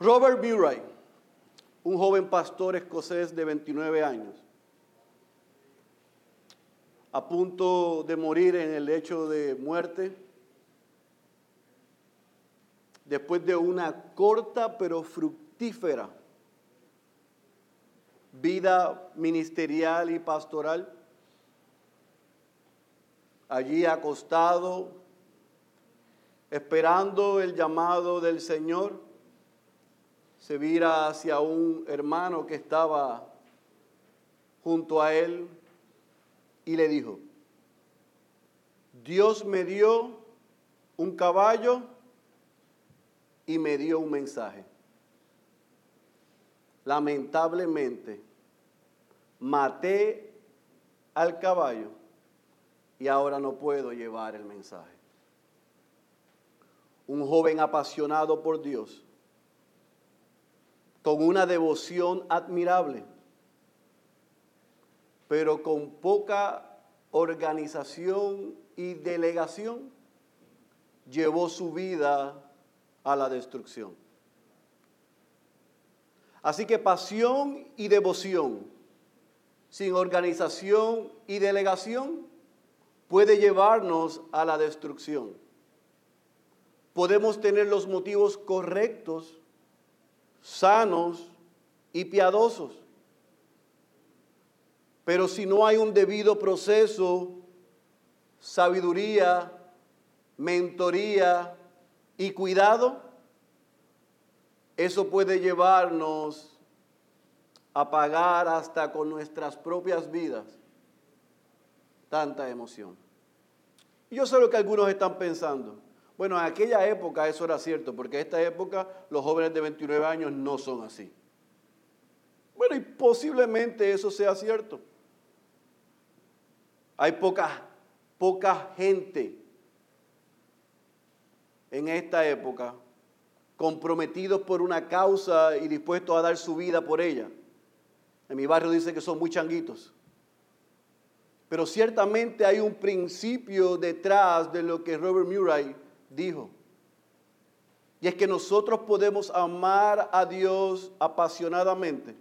Robert Murray, un joven pastor escocés de 29 años, a punto de morir en el lecho de muerte, después de una corta pero fructífera vida ministerial y pastoral, allí acostado, esperando el llamado del Señor, se vira hacia un hermano que estaba junto a él y le dijo, Dios me dio un caballo y me dio un mensaje. Lamentablemente, maté al caballo y ahora no puedo llevar el mensaje. Un joven apasionado por Dios con una devoción admirable, pero con poca organización y delegación, llevó su vida a la destrucción. Así que pasión y devoción sin organización y delegación puede llevarnos a la destrucción. Podemos tener los motivos correctos sanos y piadosos. Pero si no hay un debido proceso, sabiduría, mentoría y cuidado, eso puede llevarnos a pagar hasta con nuestras propias vidas tanta emoción. Yo sé lo que algunos están pensando. Bueno, en aquella época eso era cierto, porque en esta época los jóvenes de 29 años no son así. Bueno, y posiblemente eso sea cierto. Hay poca, poca gente en esta época comprometidos por una causa y dispuestos a dar su vida por ella. En mi barrio dice que son muy changuitos. Pero ciertamente hay un principio detrás de lo que Robert Murray dijo. Y es que nosotros podemos amar a Dios apasionadamente,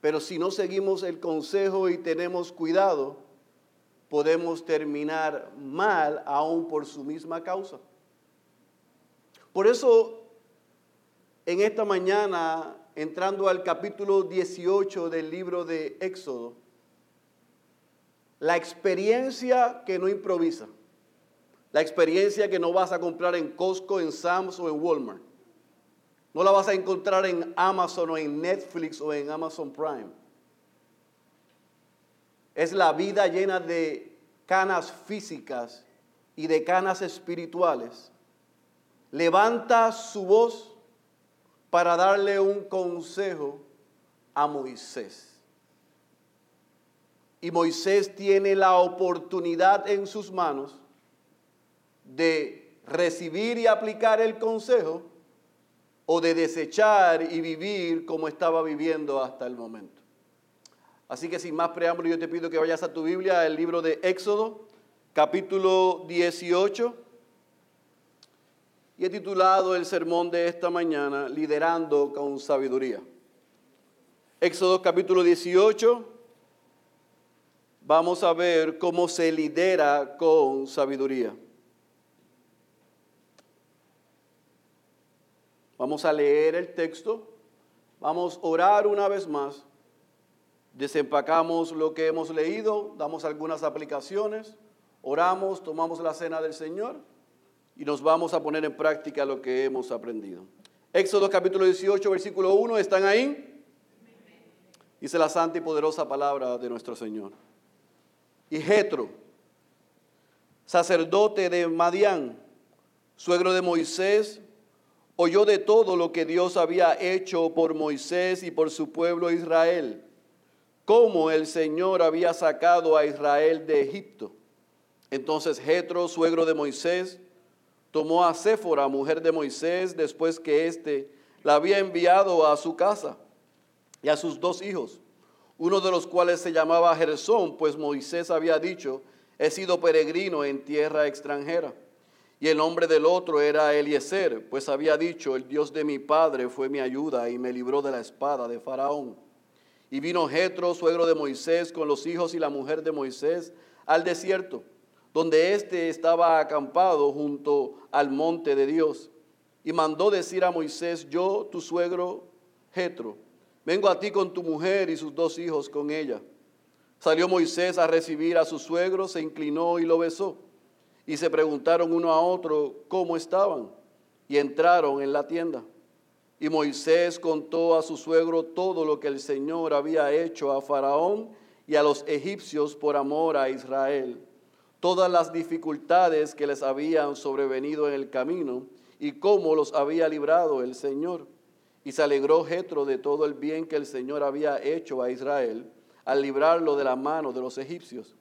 pero si no seguimos el consejo y tenemos cuidado, podemos terminar mal aún por su misma causa. Por eso, en esta mañana, entrando al capítulo 18 del libro de Éxodo, la experiencia que no improvisa. La experiencia que no vas a comprar en Costco, en Sam's o en Walmart. No la vas a encontrar en Amazon o en Netflix o en Amazon Prime. Es la vida llena de canas físicas y de canas espirituales. Levanta su voz para darle un consejo a Moisés. Y Moisés tiene la oportunidad en sus manos de recibir y aplicar el consejo o de desechar y vivir como estaba viviendo hasta el momento. Así que sin más preámbulo yo te pido que vayas a tu Biblia, el libro de Éxodo, capítulo 18. Y he titulado el sermón de esta mañana, Liderando con Sabiduría. Éxodo capítulo 18. Vamos a ver cómo se lidera con sabiduría. Vamos a leer el texto, vamos a orar una vez más, desempacamos lo que hemos leído, damos algunas aplicaciones, oramos, tomamos la cena del Señor y nos vamos a poner en práctica lo que hemos aprendido. Éxodo capítulo 18, versículo 1, ¿están ahí? Dice la santa y poderosa palabra de nuestro Señor. Y Jetro, sacerdote de Madián, suegro de Moisés, oyó de todo lo que Dios había hecho por Moisés y por su pueblo Israel, cómo el Señor había sacado a Israel de Egipto. Entonces Jetro, suegro de Moisés, tomó a Séfora, mujer de Moisés, después que éste la había enviado a su casa, y a sus dos hijos, uno de los cuales se llamaba Gersón, pues Moisés había dicho, he sido peregrino en tierra extranjera Y el nombre del otro era Eliezer, pues había dicho, el Dios de mi padre fue mi ayuda y me libró de la espada de Faraón. Y vino Jetro, suegro de Moisés, con los hijos y la mujer de Moisés al desierto, donde éste estaba acampado junto al monte de Dios. Y mandó decir a Moisés, yo, tu suegro Jetro, vengo a ti con tu mujer y sus dos hijos con ella. Salió Moisés a recibir a su suegro, se inclinó y lo besó y se preguntaron uno a otro cómo estaban y entraron en la tienda. Y Moisés contó a su suegro todo lo que el Señor había hecho a Faraón y a los egipcios por amor a Israel, todas las dificultades que les habían sobrevenido en el camino y cómo los había librado el Señor. Y se alegró Jetro de todo el bien que el Señor había hecho a Israel al librarlo de la mano de los egipcios.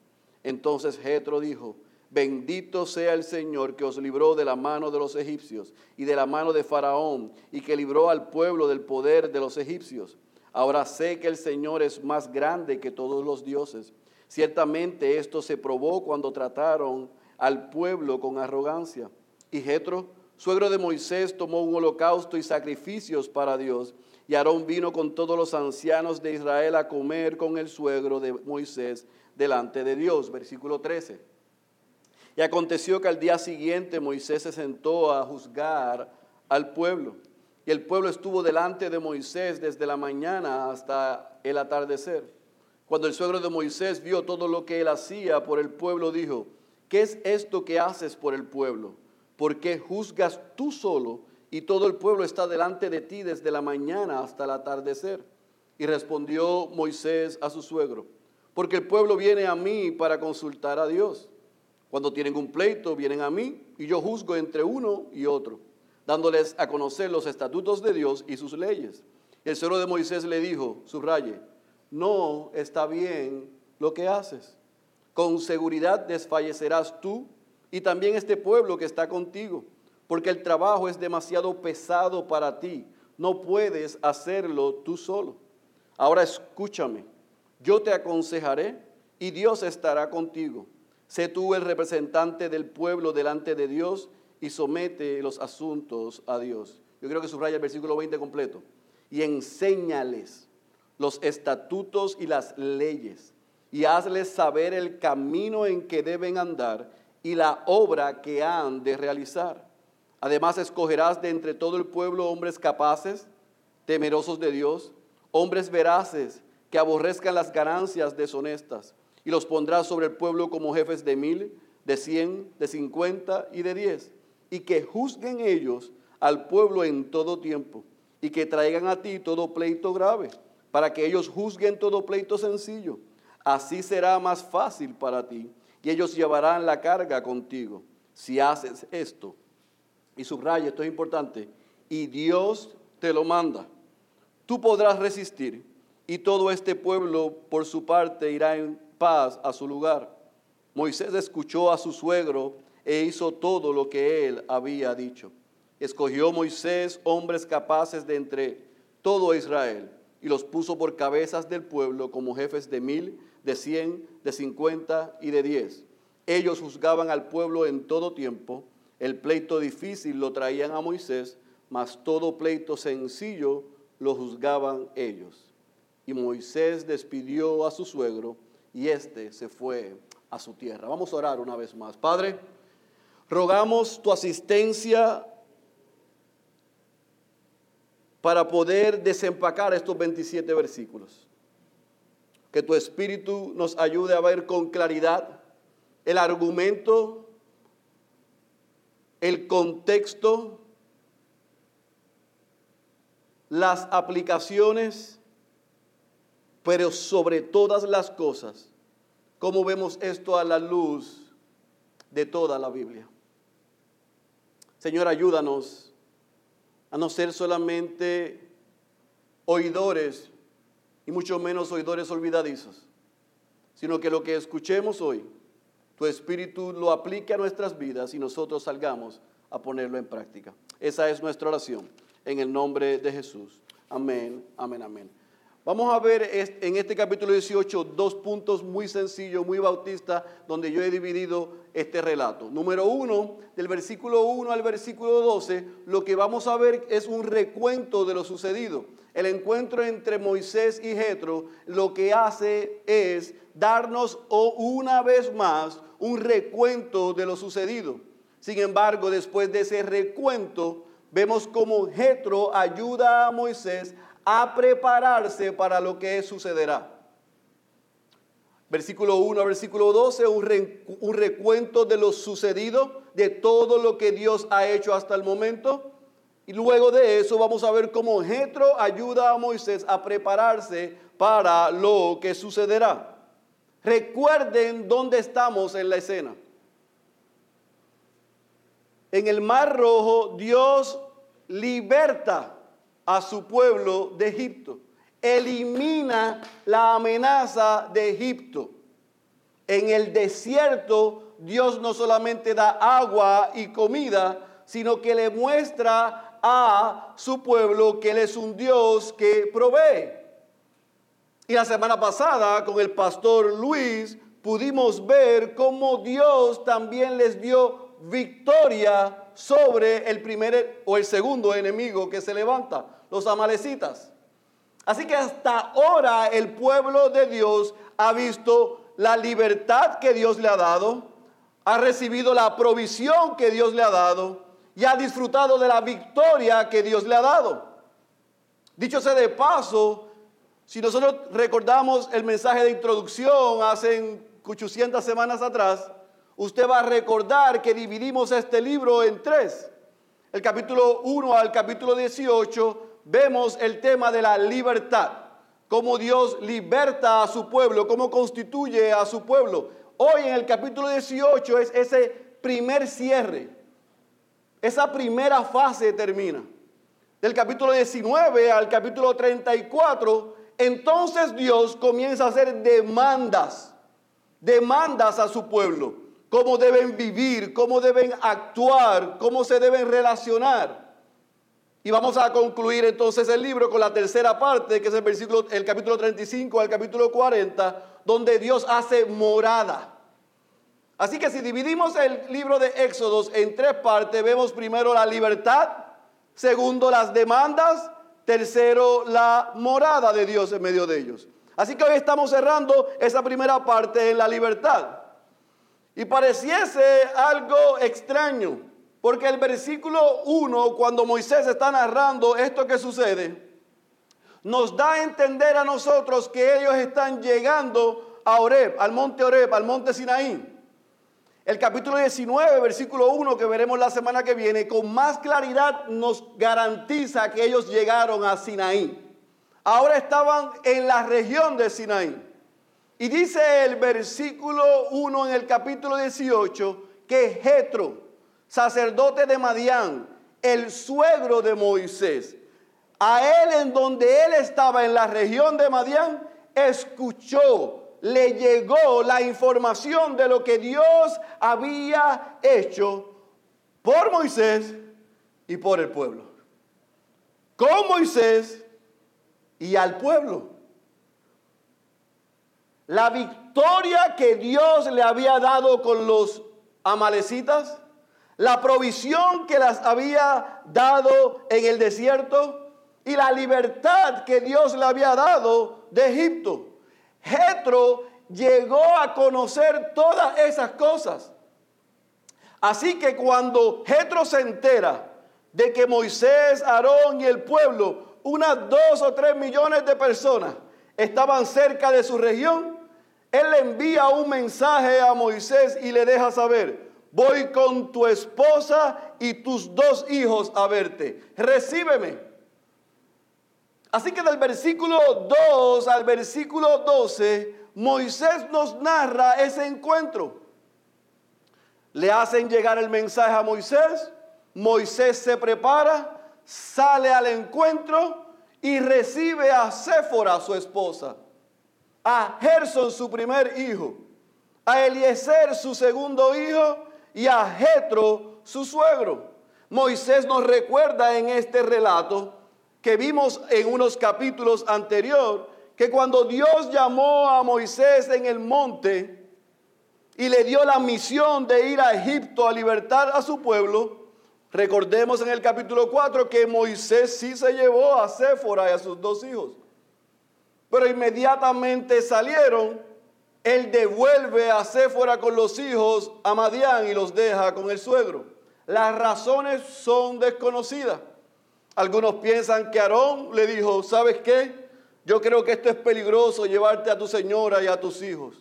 Entonces Jetro dijo: Bendito sea el Señor que os libró de la mano de los egipcios y de la mano de Faraón y que libró al pueblo del poder de los egipcios. Ahora sé que el Señor es más grande que todos los dioses. Ciertamente esto se probó cuando trataron al pueblo con arrogancia. Y Jetro, suegro de Moisés, tomó un holocausto y sacrificios para Dios. Y Aarón vino con todos los ancianos de Israel a comer con el suegro de Moisés delante de Dios. Versículo 13. Y aconteció que al día siguiente Moisés se sentó a juzgar al pueblo. Y el pueblo estuvo delante de Moisés desde la mañana hasta el atardecer. Cuando el suegro de Moisés vio todo lo que él hacía por el pueblo, dijo, ¿qué es esto que haces por el pueblo? ¿Por qué juzgas tú solo y todo el pueblo está delante de ti desde la mañana hasta el atardecer? Y respondió Moisés a su suegro, porque el pueblo viene a mí para consultar a Dios. Cuando tienen un pleito, vienen a mí y yo juzgo entre uno y otro, dándoles a conocer los estatutos de Dios y sus leyes. El suegro de Moisés le dijo, subraye, no está bien lo que haces. Con seguridad desfallecerás tú y también este pueblo que está contigo, porque el trabajo es demasiado pesado para ti. No puedes hacerlo tú solo. Ahora escúchame, yo te aconsejaré y Dios estará contigo. Sé tú el representante del pueblo delante de Dios y somete los asuntos a Dios. Yo creo que subraya el versículo 20 completo. Y enséñales los estatutos y las leyes y hazles saber el camino en que deben andar y la obra que han de realizar. Además escogerás de entre todo el pueblo hombres capaces, temerosos de Dios, hombres veraces que aborrezcan las ganancias deshonestas y los pondrás sobre el pueblo como jefes de mil, de cien, de cincuenta y de diez, y que juzguen ellos al pueblo en todo tiempo, y que traigan a ti todo pleito grave, para que ellos juzguen todo pleito sencillo. Así será más fácil para ti, y ellos llevarán la carga contigo, si haces esto. Y subraya, esto es importante, y Dios te lo manda. Tú podrás resistir, y todo este pueblo por su parte irá en paz a su lugar. Moisés escuchó a su suegro e hizo todo lo que él había dicho. Escogió Moisés hombres capaces de entre todo Israel y los puso por cabezas del pueblo como jefes de mil, de cien, de cincuenta y de diez. Ellos juzgaban al pueblo en todo tiempo. El pleito difícil lo traían a Moisés, mas todo pleito sencillo lo juzgaban ellos. Y Moisés despidió a su suegro y éste se fue a su tierra. Vamos a orar una vez más. Padre, rogamos tu asistencia para poder desempacar estos 27 versículos. Que tu espíritu nos ayude a ver con claridad el argumento, el contexto, las aplicaciones pero sobre todas las cosas, ¿cómo vemos esto a la luz de toda la Biblia? Señor, ayúdanos a no ser solamente oidores y mucho menos oidores olvidadizos, sino que lo que escuchemos hoy, tu Espíritu lo aplique a nuestras vidas y nosotros salgamos a ponerlo en práctica. Esa es nuestra oración en el nombre de Jesús. Amén, amén, amén. Vamos a ver en este capítulo 18 dos puntos muy sencillos, muy bautistas, donde yo he dividido este relato. Número uno, del versículo 1 al versículo 12, lo que vamos a ver es un recuento de lo sucedido. El encuentro entre Moisés y Jetro lo que hace es darnos una vez más un recuento de lo sucedido. Sin embargo, después de ese recuento, vemos cómo Jetro ayuda a Moisés a prepararse para lo que sucederá. Versículo 1 a versículo 12, un, recuento de lo sucedido, de todo lo que Dios ha hecho hasta el momento. Y luego de eso vamos a ver cómo Jetro ayuda a Moisés a prepararse para lo que sucederá. Recuerden dónde estamos en la escena. En el Mar Rojo Dios liberta a su pueblo de Egipto. Elimina la amenaza de Egipto. En el desierto Dios no solamente da agua y comida, sino que le muestra a su pueblo que Él es un Dios que provee. Y la semana pasada con el pastor Luis pudimos ver cómo Dios también les dio victoria sobre el primer o el segundo enemigo que se levanta, los amalecitas. Así que hasta ahora el pueblo de Dios ha visto la libertad que Dios le ha dado, ha recibido la provisión que Dios le ha dado y ha disfrutado de la victoria que Dios le ha dado. Dicho sea de paso, si nosotros recordamos el mensaje de introducción hace 800 semanas atrás, usted va a recordar que dividimos este libro en tres. El capítulo 1 al capítulo 18 vemos el tema de la libertad, cómo Dios liberta a su pueblo, cómo constituye a su pueblo. Hoy en el capítulo 18 es ese primer cierre, esa primera fase termina. Del capítulo 19 al capítulo 34, entonces Dios comienza a hacer demandas, demandas a su pueblo cómo deben vivir, cómo deben actuar, cómo se deben relacionar. Y vamos a concluir entonces el libro con la tercera parte, que es el, versículo, el capítulo 35 al capítulo 40, donde Dios hace morada. Así que si dividimos el libro de Éxodos en tres partes, vemos primero la libertad, segundo las demandas, tercero la morada de Dios en medio de ellos. Así que hoy estamos cerrando esa primera parte en la libertad. Y pareciese algo extraño, porque el versículo 1, cuando Moisés está narrando esto que sucede, nos da a entender a nosotros que ellos están llegando a Oreb, al monte Oreb, al monte Sinaí. El capítulo 19, versículo 1 que veremos la semana que viene, con más claridad nos garantiza que ellos llegaron a Sinaí. Ahora estaban en la región de Sinaí. Y dice el versículo 1 en el capítulo 18 que Jetro, sacerdote de Madián, el suegro de Moisés, a él en donde él estaba en la región de Madián, escuchó, le llegó la información de lo que Dios había hecho por Moisés y por el pueblo. Con Moisés y al pueblo la victoria que Dios le había dado con los amalecitas, la provisión que las había dado en el desierto y la libertad que Dios le había dado de Egipto. Jetro llegó a conocer todas esas cosas. Así que cuando Jetro se entera de que Moisés, Aarón y el pueblo, unas dos o tres millones de personas, estaban cerca de su región, él le envía un mensaje a Moisés y le deja saber, voy con tu esposa y tus dos hijos a verte, recíbeme. Así que del versículo 2 al versículo 12, Moisés nos narra ese encuentro. Le hacen llegar el mensaje a Moisés, Moisés se prepara, sale al encuentro y recibe a Séfora, su esposa a Gerson su primer hijo, a Eliezer su segundo hijo y a Jetro su suegro. Moisés nos recuerda en este relato que vimos en unos capítulos anterior que cuando Dios llamó a Moisés en el monte y le dio la misión de ir a Egipto a libertar a su pueblo, recordemos en el capítulo 4 que Moisés sí se llevó a Séfora y a sus dos hijos. Pero inmediatamente salieron, él devuelve a Séfora con los hijos a Madián y los deja con el suegro. Las razones son desconocidas. Algunos piensan que Aarón le dijo, ¿sabes qué? Yo creo que esto es peligroso llevarte a tu señora y a tus hijos.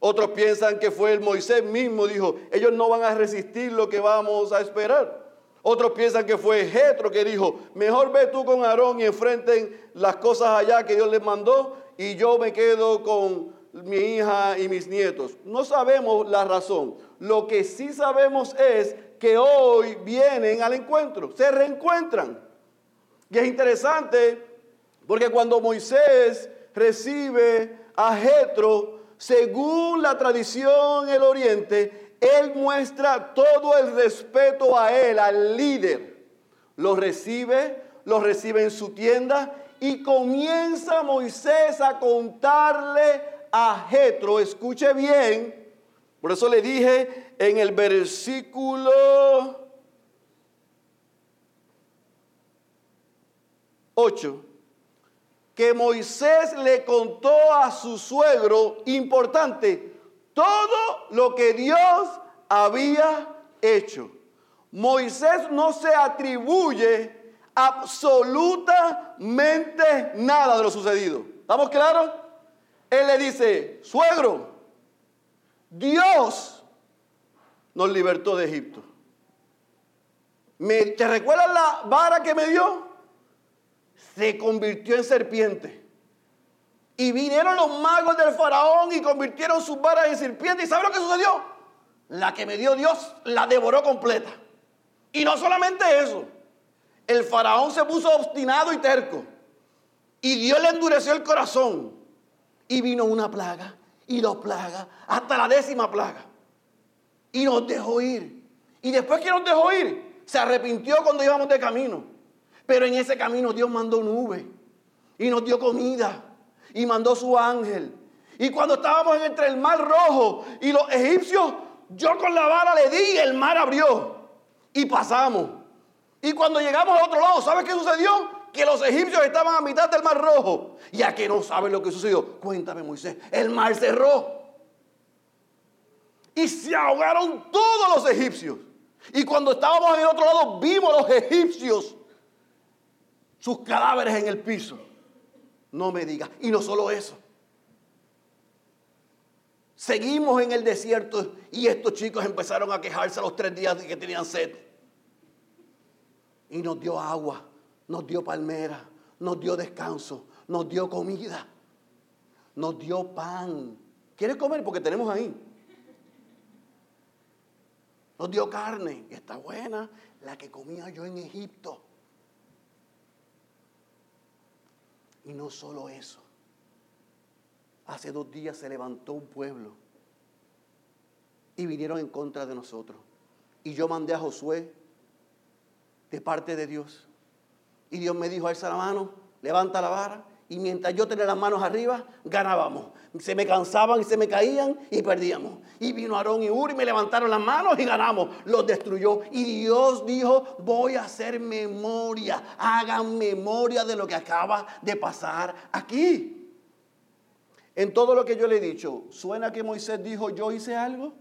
Otros piensan que fue el Moisés mismo, dijo, ellos no van a resistir lo que vamos a esperar. Otros piensan que fue Jetro que dijo, mejor ve tú con Aarón y enfrenten las cosas allá que Dios les mandó y yo me quedo con mi hija y mis nietos. No sabemos la razón. Lo que sí sabemos es que hoy vienen al encuentro, se reencuentran. Y es interesante porque cuando Moisés recibe a Jetro, según la tradición en el oriente, él muestra todo el respeto a él, al líder. Lo recibe, lo recibe en su tienda y comienza Moisés a contarle a Jetro, escuche bien, por eso le dije en el versículo 8, que Moisés le contó a su suegro, importante, todo lo que Dios había hecho. Moisés no se atribuye absolutamente nada de lo sucedido. ¿Estamos claros? Él le dice, suegro, Dios nos libertó de Egipto. ¿Te recuerdas la vara que me dio? se convirtió en serpiente. Y vinieron los magos del faraón y convirtieron sus varas en serpiente. ¿Y sabe lo que sucedió? La que me dio Dios la devoró completa. Y no solamente eso. El faraón se puso obstinado y terco. Y Dios le endureció el corazón. Y vino una plaga y dos plagas, hasta la décima plaga. Y nos dejó ir. Y después que nos dejó ir, se arrepintió cuando íbamos de camino. Pero en ese camino Dios mandó nube y nos dio comida y mandó su ángel. Y cuando estábamos entre el mar rojo y los egipcios, yo con la vara le di y el mar abrió y pasamos. Y cuando llegamos al otro lado, ¿sabes qué sucedió? Que los egipcios estaban a mitad del mar rojo. Y a que no saben lo que sucedió, cuéntame Moisés, el mar cerró. Y se ahogaron todos los egipcios. Y cuando estábamos en el otro lado, vimos los egipcios sus cadáveres en el piso. No me digas. Y no solo eso. Seguimos en el desierto y estos chicos empezaron a quejarse a los tres días de que tenían sed. Y nos dio agua, nos dio palmera, nos dio descanso, nos dio comida, nos dio pan. ¿Quieres comer? Porque tenemos ahí. Nos dio carne, que está buena, la que comía yo en Egipto. Y no solo eso. Hace dos días se levantó un pueblo y vinieron en contra de nosotros. Y yo mandé a Josué de parte de Dios. Y Dios me dijo, alza la mano, levanta la vara y mientras yo tenía las manos arriba, ganábamos. Se me cansaban y se me caían y perdíamos. Y vino Aarón y Uri, me levantaron las manos y ganamos. Los destruyó. Y Dios dijo, voy a hacer memoria. Hagan memoria de lo que acaba de pasar aquí. En todo lo que yo le he dicho, ¿suena que Moisés dijo, yo hice algo?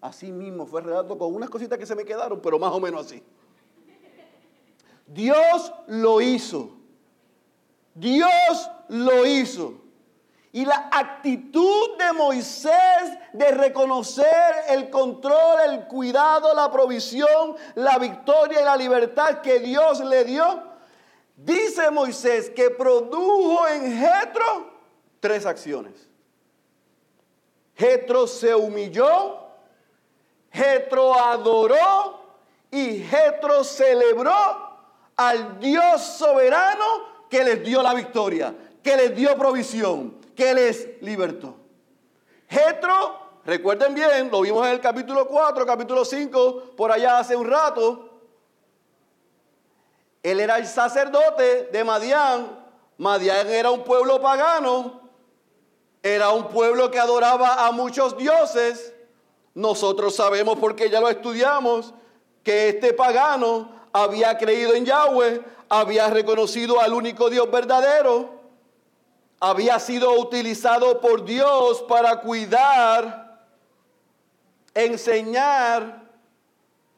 Así mismo fue relato con unas cositas que se me quedaron, pero más o menos así. Dios lo hizo. Dios lo hizo. Y la actitud de Moisés de reconocer el control, el cuidado, la provisión, la victoria y la libertad que Dios le dio, dice Moisés que produjo en Jetro tres acciones. Jetro se humilló, Jetro adoró y Jetro celebró al Dios soberano que les dio la victoria, que les dio provisión, que les libertó. Jetro, recuerden bien, lo vimos en el capítulo 4, capítulo 5, por allá hace un rato. Él era el sacerdote de Madián, Madián era un pueblo pagano, era un pueblo que adoraba a muchos dioses. Nosotros sabemos porque ya lo estudiamos que este pagano había creído en Yahweh, había reconocido al único Dios verdadero, había sido utilizado por Dios para cuidar, enseñar,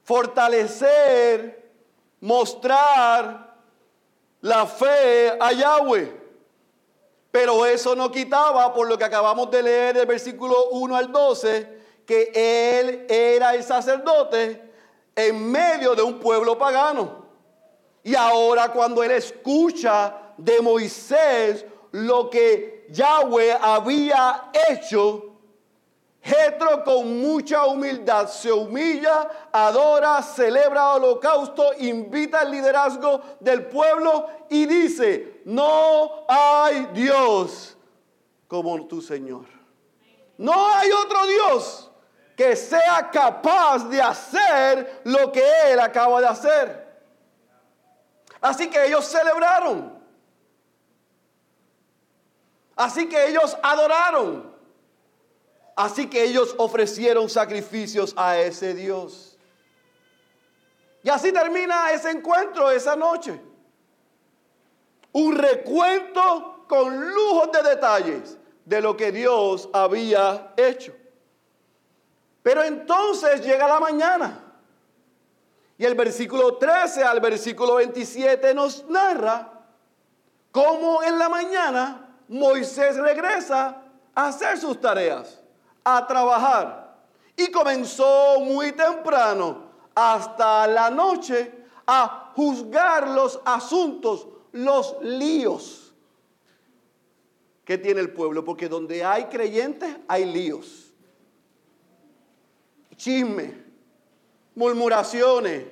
fortalecer, mostrar la fe a Yahweh. Pero eso no quitaba, por lo que acabamos de leer del versículo 1 al 12, que él era el sacerdote en medio de un pueblo pagano. Y ahora cuando él escucha de Moisés lo que Yahweh había hecho, Jetro con mucha humildad se humilla, adora, celebra holocausto, invita al liderazgo del pueblo y dice, no hay Dios como tu Señor. No hay otro Dios que sea capaz de hacer lo que Él acaba de hacer. Así que ellos celebraron. Así que ellos adoraron. Así que ellos ofrecieron sacrificios a ese Dios. Y así termina ese encuentro esa noche. Un recuento con lujos de detalles de lo que Dios había hecho. Pero entonces llega la mañana. Y el versículo 13 al versículo 27 nos narra cómo en la mañana Moisés regresa a hacer sus tareas a trabajar. Y comenzó muy temprano hasta la noche a juzgar los asuntos, los líos que tiene el pueblo. Porque donde hay creyentes hay líos. Chisme, murmuraciones,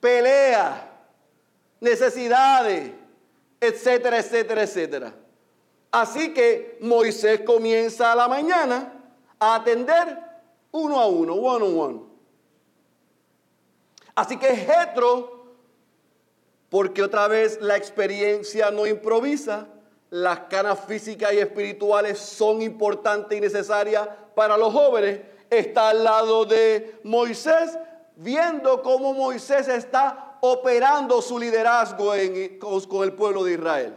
peleas, necesidades, etcétera, etcétera, etcétera. Así que Moisés comienza a la mañana a atender uno a uno, one on one. Así que Jetro, porque otra vez la experiencia no improvisa, las canas físicas y espirituales son importantes y necesarias para los jóvenes, está al lado de Moisés, viendo cómo Moisés está operando su liderazgo con el pueblo de Israel.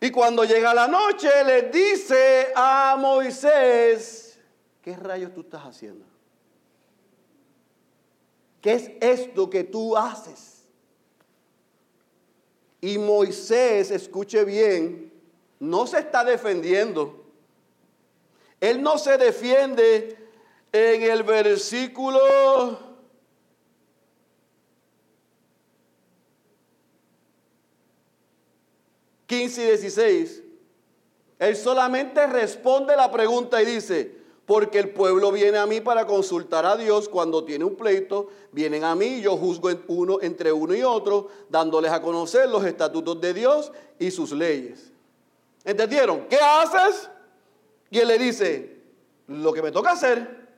Y cuando llega la noche le dice a Moisés, ¿qué rayos tú estás haciendo? ¿Qué es esto que tú haces? Y Moisés, escuche bien, no se está defendiendo. Él no se defiende en el versículo 15 y 16, él solamente responde la pregunta y dice, porque el pueblo viene a mí para consultar a Dios cuando tiene un pleito, vienen a mí y yo juzgo uno, entre uno y otro, dándoles a conocer los estatutos de Dios y sus leyes. ¿Entendieron? ¿Qué haces? Y él le dice, lo que me toca hacer.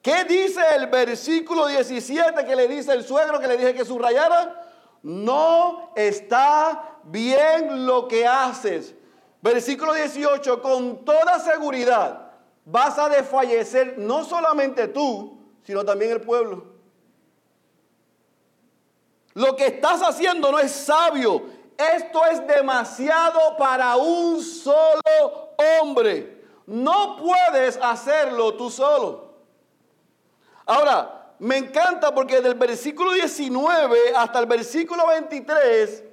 ¿Qué dice el versículo 17 que le dice el suegro que le dije que subrayara? No está bien lo que haces. Versículo 18, con toda seguridad vas a desfallecer no solamente tú, sino también el pueblo. Lo que estás haciendo no es sabio. Esto es demasiado para un solo hombre. No puedes hacerlo tú solo. Ahora, me encanta porque del versículo 19 hasta el versículo 23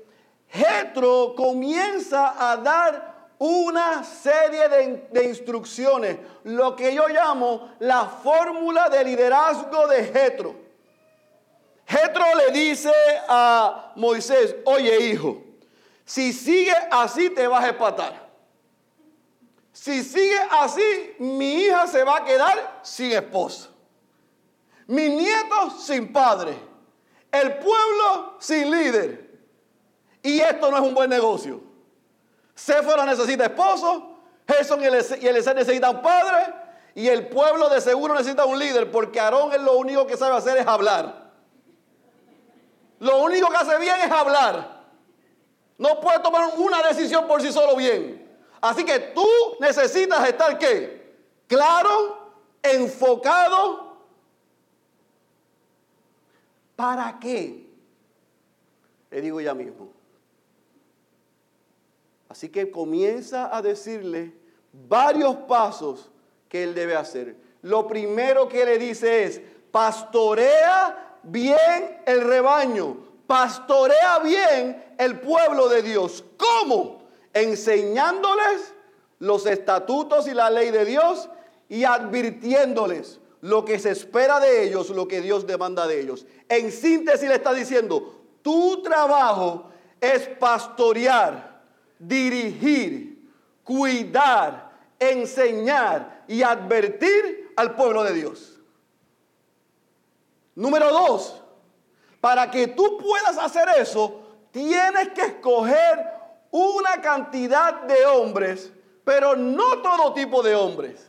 Jetro comienza a dar una serie de, instrucciones, lo que yo llamo la fórmula de liderazgo de Jetro. Jetro le dice a Moisés, oye hijo, si sigue así te vas a espatar. Si sigue así, mi hija se va a quedar sin esposo. Mis nietos sin padre. El pueblo sin líder. Y esto no es un buen negocio. Séfora necesita esposo, Gerson y Eliezer necesitan padre, y el pueblo de seguro necesita un líder, porque Aarón es lo único que sabe hacer es hablar. Lo único que hace bien es hablar. No puede tomar una decisión por sí solo bien. Así que tú necesitas estar qué? Claro, enfocado. ¿Para qué? Le digo ya mismo. Así que comienza a decirle varios pasos que él debe hacer. Lo primero que le dice es, pastorea bien el rebaño, pastorea bien el pueblo de Dios. ¿Cómo? Enseñándoles los estatutos y la ley de Dios y advirtiéndoles lo que se espera de ellos, lo que Dios demanda de ellos. En síntesis le está diciendo, tu trabajo es pastorear, dirigir, cuidar, enseñar y advertir al pueblo de Dios. Número dos, para que tú puedas hacer eso, tienes que escoger una cantidad de hombres, pero no todo tipo de hombres.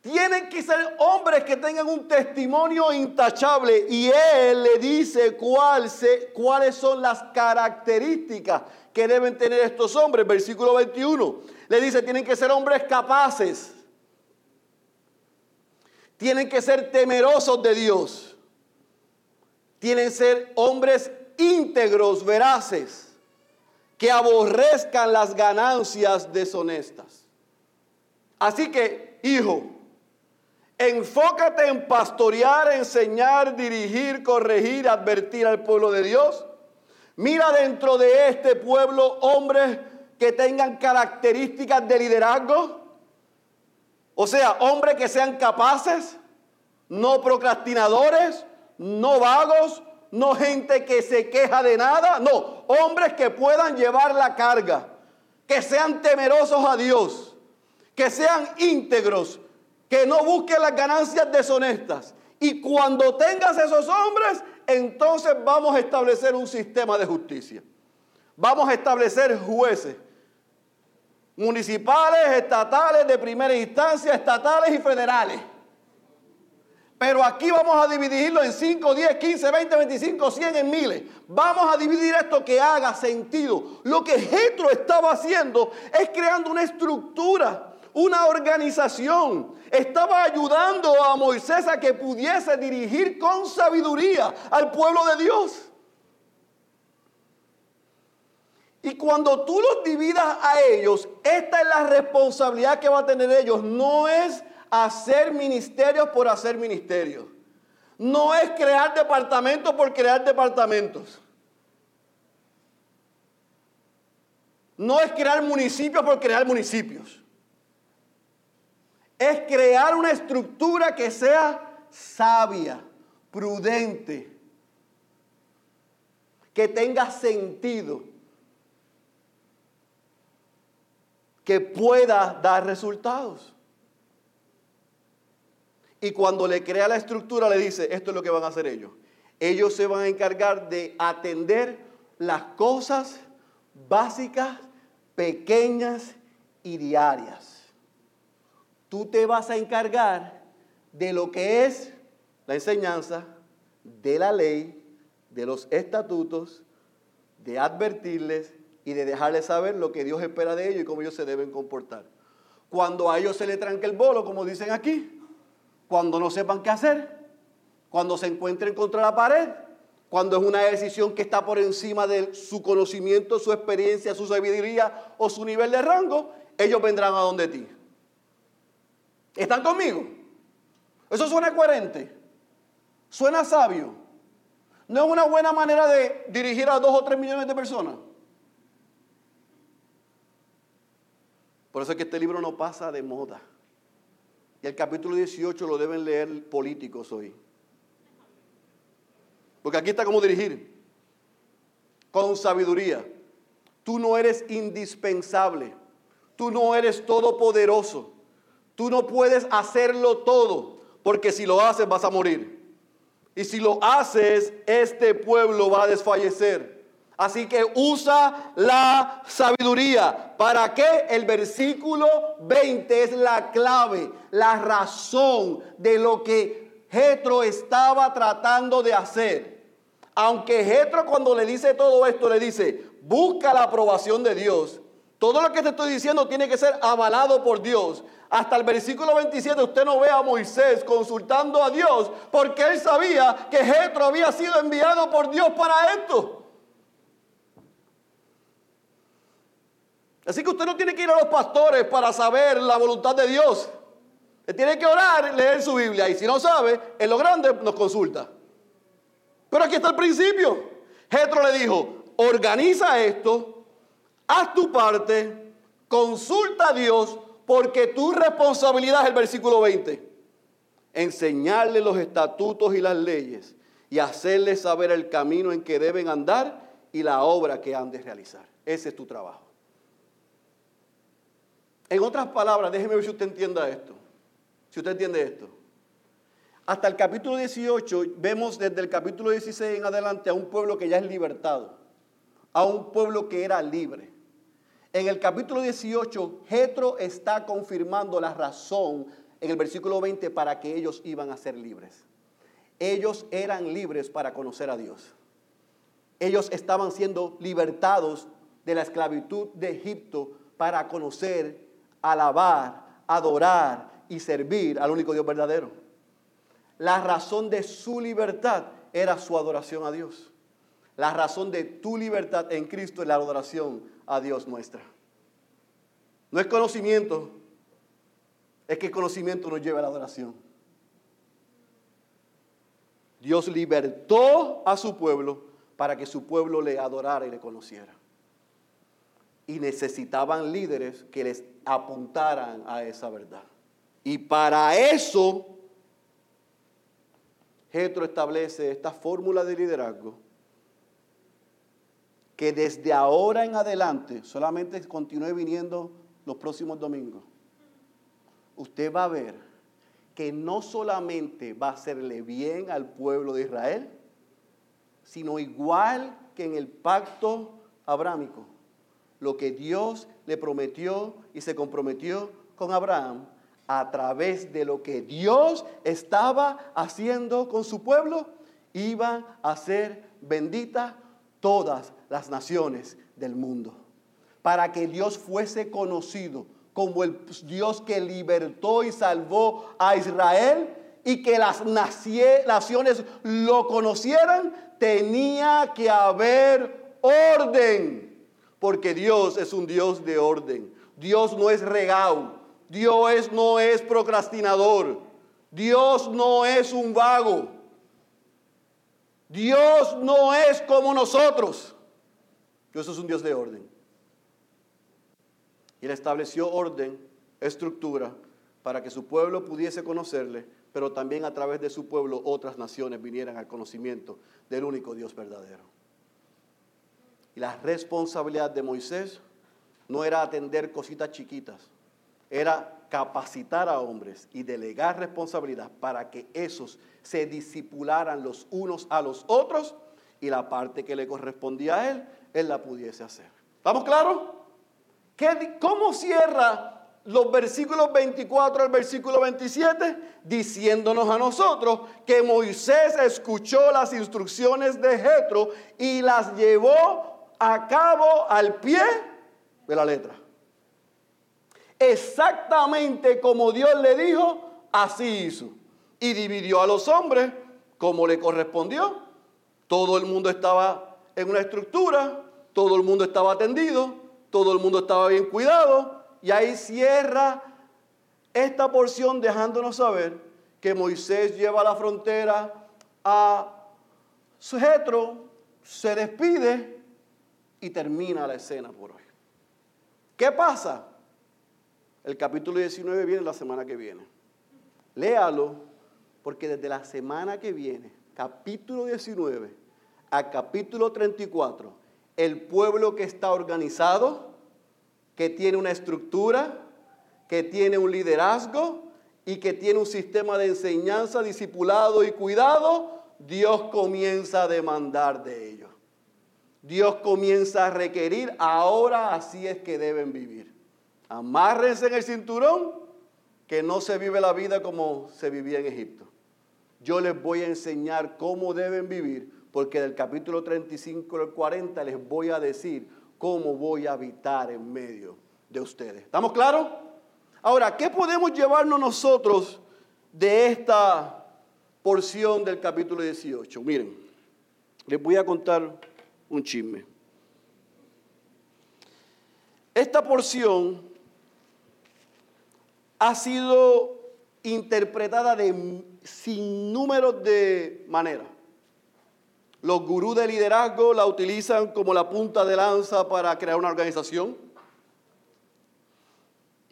Tienen que ser hombres que tengan un testimonio intachable y él le dice cuál cuáles son las características que deben tener estos hombres. Versículo 21 le dice, tienen que ser hombres capaces, tienen que ser temerosos de Dios, tienen que ser hombres íntegros, veraces, que aborrezcan las ganancias deshonestas. Así que, hijo, Enfócate en pastorear, enseñar, dirigir, corregir, advertir al pueblo de Dios. Mira dentro de este pueblo hombres que tengan características de liderazgo. O sea, hombres que sean capaces, no procrastinadores, no vagos, no gente que se queja de nada. No, hombres que puedan llevar la carga, que sean temerosos a Dios, que sean íntegros, que no busque las ganancias deshonestas. Y cuando tengas esos hombres, entonces vamos a establecer un sistema de justicia. Vamos a establecer jueces municipales, estatales, de primera instancia, estatales y federales. Pero aquí vamos a dividirlo en 5, 10, 15, 20, 25, 100 en miles. Vamos a dividir esto que haga sentido. Lo que Jetro estaba haciendo es creando una estructura una organización. Estaba ayudando a Moisés a que pudiese dirigir con sabiduría al pueblo de Dios. Y cuando tú los dividas a ellos, esta es la responsabilidad que va a tener ellos. No es hacer ministerios por hacer ministerios. No es crear departamentos por crear departamentos. No es crear municipios por crear municipios es crear una estructura que sea sabia, prudente, que tenga sentido, que pueda dar resultados. Y cuando le crea la estructura le dice, esto es lo que van a hacer ellos. Ellos se van a encargar de atender las cosas básicas, pequeñas y diarias tú te vas a encargar de lo que es la enseñanza, de la ley, de los estatutos, de advertirles y de dejarles saber lo que Dios espera de ellos y cómo ellos se deben comportar. Cuando a ellos se les tranque el bolo, como dicen aquí, cuando no sepan qué hacer, cuando se encuentren contra la pared, cuando es una decisión que está por encima de su conocimiento, su experiencia, su sabiduría o su nivel de rango, ellos vendrán a donde ti. ¿Están conmigo? Eso suena coherente. Suena sabio. No es una buena manera de dirigir a dos o tres millones de personas. Por eso es que este libro no pasa de moda. Y el capítulo 18 lo deben leer políticos hoy. Porque aquí está cómo dirigir. Con sabiduría. Tú no eres indispensable. Tú no eres todopoderoso. Tú no puedes hacerlo todo, porque si lo haces vas a morir. Y si lo haces, este pueblo va a desfallecer. Así que usa la sabiduría. ¿Para qué? El versículo 20 es la clave, la razón de lo que Jetro estaba tratando de hacer. Aunque Jetro cuando le dice todo esto le dice, busca la aprobación de Dios. Todo lo que te estoy diciendo tiene que ser avalado por Dios. Hasta el versículo 27 usted no ve a Moisés consultando a Dios porque él sabía que Jetro había sido enviado por Dios para esto. Así que usted no tiene que ir a los pastores para saber la voluntad de Dios. Él tiene que orar leer su Biblia. Y si no sabe, en lo grande nos consulta. Pero aquí está el principio. Jetro le dijo, organiza esto, haz tu parte, consulta a Dios, porque tu responsabilidad es el versículo 20. Enseñarle los estatutos y las leyes y hacerles saber el camino en que deben andar y la obra que han de realizar. Ese es tu trabajo. En otras palabras, déjeme ver si usted entienda esto. Si usted entiende esto. Hasta el capítulo 18 vemos desde el capítulo 16 en adelante a un pueblo que ya es libertado, a un pueblo que era libre. En el capítulo 18, Jetro está confirmando la razón en el versículo 20 para que ellos iban a ser libres. Ellos eran libres para conocer a Dios. Ellos estaban siendo libertados de la esclavitud de Egipto para conocer alabar, adorar y servir al único Dios verdadero. La razón de su libertad era su adoración a Dios. La razón de tu libertad en Cristo es la adoración a Dios nuestra. No es conocimiento, es que el conocimiento nos lleva a la adoración. Dios libertó a su pueblo para que su pueblo le adorara y le conociera y necesitaban líderes que les apuntaran a esa verdad. Y para eso, Jetro establece esta fórmula de liderazgo que desde ahora en adelante solamente continúe viniendo los próximos domingos. Usted va a ver que no solamente va a hacerle bien al pueblo de Israel, sino igual que en el pacto abrámico lo que Dios le prometió y se comprometió con Abraham a través de lo que Dios estaba haciendo con su pueblo, iban a ser benditas todas las naciones del mundo. Para que Dios fuese conocido como el Dios que libertó y salvó a Israel y que las naciones lo conocieran, tenía que haber orden porque Dios es un Dios de orden. Dios no es regao. Dios no es procrastinador. Dios no es un vago. Dios no es como nosotros. Dios es un Dios de orden. Y Él estableció orden, estructura, para que su pueblo pudiese conocerle, pero también a través de su pueblo otras naciones vinieran al conocimiento del único Dios verdadero. Y la responsabilidad de Moisés no era atender cositas chiquitas, era capacitar a hombres y delegar responsabilidad para que esos se disipularan los unos a los otros y la parte que le correspondía a él, él la pudiese hacer. ¿Estamos claros? ¿Cómo cierra los versículos 24 al versículo 27? Diciéndonos a nosotros que Moisés escuchó las instrucciones de Jetro y las llevó a cabo al pie de la letra. Exactamente como Dios le dijo, así hizo. Y dividió a los hombres como le correspondió. Todo el mundo estaba en una estructura, todo el mundo estaba atendido, todo el mundo estaba bien cuidado. Y ahí cierra esta porción dejándonos saber que Moisés lleva la frontera a su se despide y termina la escena por hoy. ¿Qué pasa? El capítulo 19 viene la semana que viene. Léalo, porque desde la semana que viene, capítulo 19 a capítulo 34, el pueblo que está organizado, que tiene una estructura, que tiene un liderazgo y que tiene un sistema de enseñanza, discipulado y cuidado, Dios comienza a demandar de ellos. Dios comienza a requerir, ahora así es que deben vivir. Amárrense en el cinturón, que no se vive la vida como se vivía en Egipto. Yo les voy a enseñar cómo deben vivir, porque del capítulo 35 al 40 les voy a decir cómo voy a habitar en medio de ustedes. ¿Estamos claros? Ahora, ¿qué podemos llevarnos nosotros de esta porción del capítulo 18? Miren, les voy a contar un chisme. Esta porción ha sido interpretada de sin número de maneras. Los gurús de liderazgo la utilizan como la punta de lanza para crear una organización.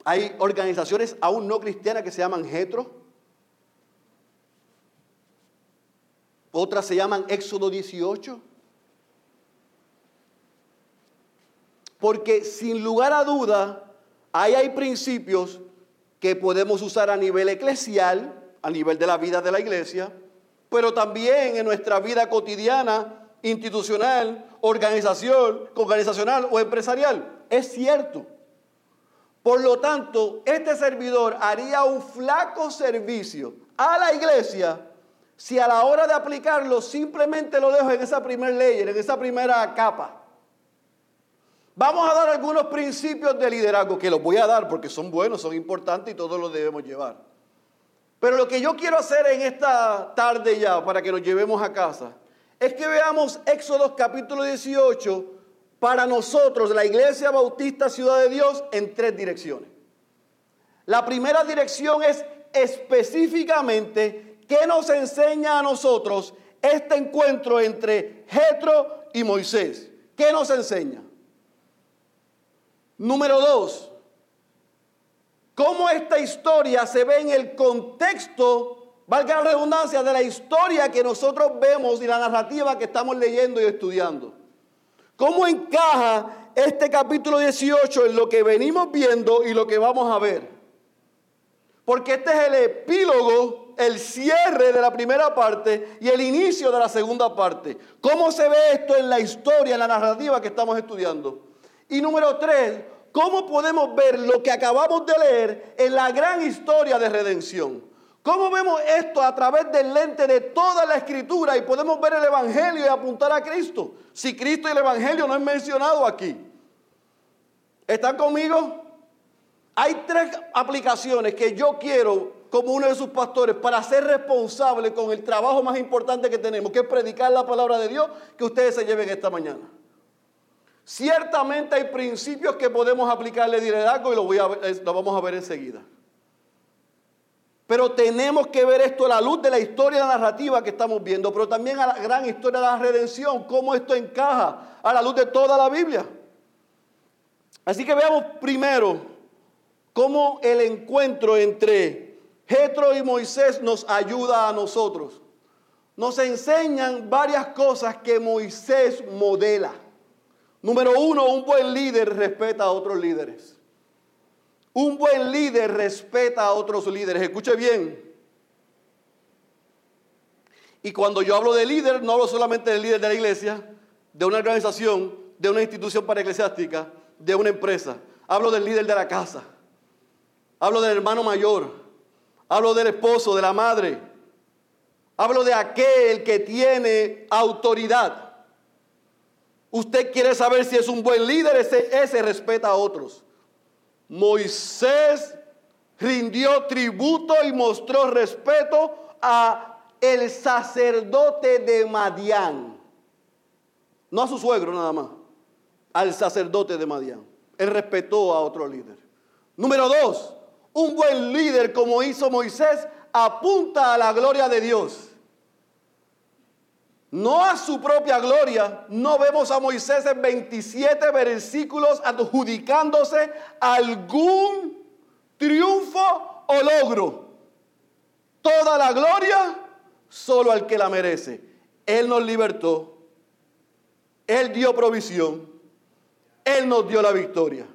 Hay organizaciones aún no cristianas que se llaman Getro. Otras se llaman Éxodo 18. Porque sin lugar a duda, ahí hay principios que podemos usar a nivel eclesial, a nivel de la vida de la iglesia, pero también en nuestra vida cotidiana, institucional, organizacional o empresarial. Es cierto. Por lo tanto, este servidor haría un flaco servicio a la iglesia si a la hora de aplicarlo simplemente lo dejo en esa primera ley, en esa primera capa. Vamos a dar algunos principios de liderazgo que los voy a dar porque son buenos, son importantes y todos los debemos llevar. Pero lo que yo quiero hacer en esta tarde ya, para que nos llevemos a casa, es que veamos Éxodo capítulo 18 para nosotros, la Iglesia Bautista Ciudad de Dios, en tres direcciones. La primera dirección es específicamente qué nos enseña a nosotros este encuentro entre Jetro y Moisés. ¿Qué nos enseña? Número dos, cómo esta historia se ve en el contexto, valga la redundancia, de la historia que nosotros vemos y la narrativa que estamos leyendo y estudiando. ¿Cómo encaja este capítulo 18 en lo que venimos viendo y lo que vamos a ver? Porque este es el epílogo, el cierre de la primera parte y el inicio de la segunda parte. ¿Cómo se ve esto en la historia, en la narrativa que estamos estudiando? Y número tres, ¿cómo podemos ver lo que acabamos de leer en la gran historia de redención? ¿Cómo vemos esto a través del lente de toda la escritura y podemos ver el Evangelio y apuntar a Cristo? Si Cristo y el Evangelio no es mencionado aquí. ¿Están conmigo? Hay tres aplicaciones que yo quiero como uno de sus pastores para ser responsable con el trabajo más importante que tenemos, que es predicar la palabra de Dios, que ustedes se lleven esta mañana. Ciertamente hay principios que podemos aplicarle liderazgo y lo, lo vamos a ver enseguida. Pero tenemos que ver esto a la luz de la historia narrativa que estamos viendo, pero también a la gran historia de la redención, cómo esto encaja a la luz de toda la Biblia. Así que veamos primero cómo el encuentro entre Jetro y Moisés nos ayuda a nosotros. Nos enseñan varias cosas que Moisés modela. Número uno, un buen líder respeta a otros líderes. Un buen líder respeta a otros líderes. Escuche bien. Y cuando yo hablo de líder, no hablo solamente del líder de la iglesia, de una organización, de una institución para eclesiástica, de una empresa. Hablo del líder de la casa. Hablo del hermano mayor. Hablo del esposo, de la madre. Hablo de aquel que tiene autoridad. Usted quiere saber si es un buen líder, ese, ese respeta a otros. Moisés rindió tributo y mostró respeto a el sacerdote de Madián. No a su suegro nada más, al sacerdote de Madián. Él respetó a otro líder. Número dos, un buen líder como hizo Moisés apunta a la gloria de Dios no a su propia gloria. No vemos a Moisés en 27 versículos adjudicándose algún triunfo o logro. Toda la gloria solo al que la merece. Él nos libertó. Él dio provisión. Él nos dio la victoria.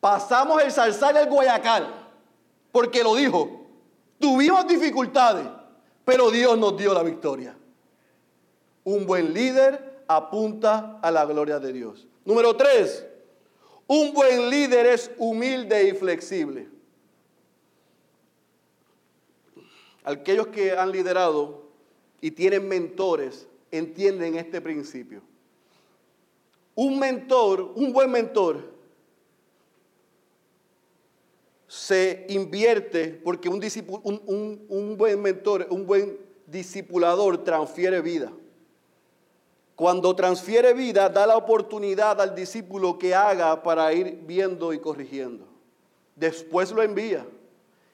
Pasamos el salsar y el guayacal, porque lo dijo. Tuvimos dificultades, pero Dios nos dio la victoria. Un buen líder apunta a la gloria de Dios. Número tres, un buen líder es humilde y flexible. Aquellos que han liderado y tienen mentores entienden este principio. Un mentor, un buen mentor, se invierte porque un, un, buen mentor, un buen discipulador transfiere vida. Cuando transfiere vida, da la oportunidad al discípulo que haga para ir viendo y corrigiendo. Después lo envía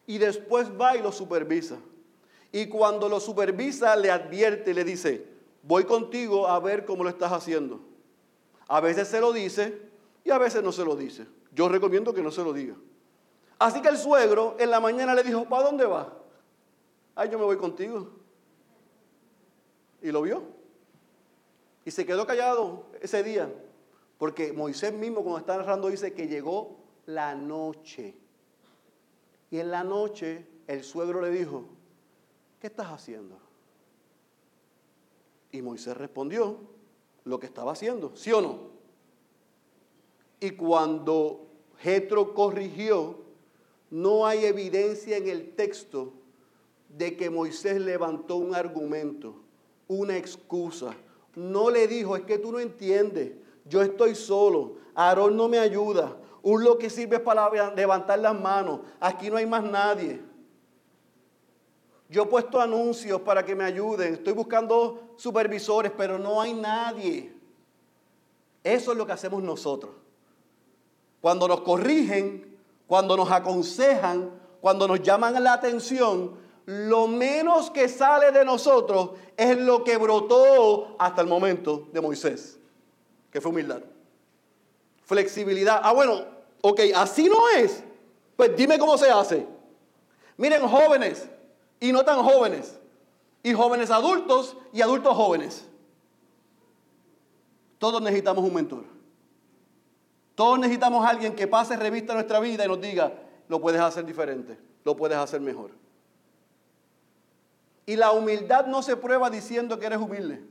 y después va y lo supervisa. Y cuando lo supervisa, le advierte, le dice, voy contigo a ver cómo lo estás haciendo. A veces se lo dice y a veces no se lo dice. Yo recomiendo que no se lo diga. Así que el suegro en la mañana le dijo, ¿para dónde va? Ay, yo me voy contigo. Y lo vio. Y se quedó callado ese día. Porque Moisés mismo cuando está narrando dice que llegó la noche. Y en la noche el suegro le dijo, ¿qué estás haciendo? Y Moisés respondió lo que estaba haciendo, ¿sí o no? Y cuando Jetro corrigió, no hay evidencia en el texto de que Moisés levantó un argumento, una excusa. No le dijo, es que tú no entiendes, yo estoy solo, Aarón no me ayuda, un lo que sirve es para levantar las manos, aquí no hay más nadie. Yo he puesto anuncios para que me ayuden, estoy buscando supervisores, pero no hay nadie. Eso es lo que hacemos nosotros. Cuando nos corrigen, cuando nos aconsejan, cuando nos llaman la atención, lo menos que sale de nosotros es lo que brotó hasta el momento de Moisés, que fue humildad. Flexibilidad. Ah, bueno, ok, así no es. Pues dime cómo se hace. Miren, jóvenes y no tan jóvenes, y jóvenes adultos y adultos jóvenes. Todos necesitamos un mentor. Todos necesitamos a alguien que pase revista a nuestra vida y nos diga, lo puedes hacer diferente, lo puedes hacer mejor. Y la humildad no se prueba diciendo que eres humilde.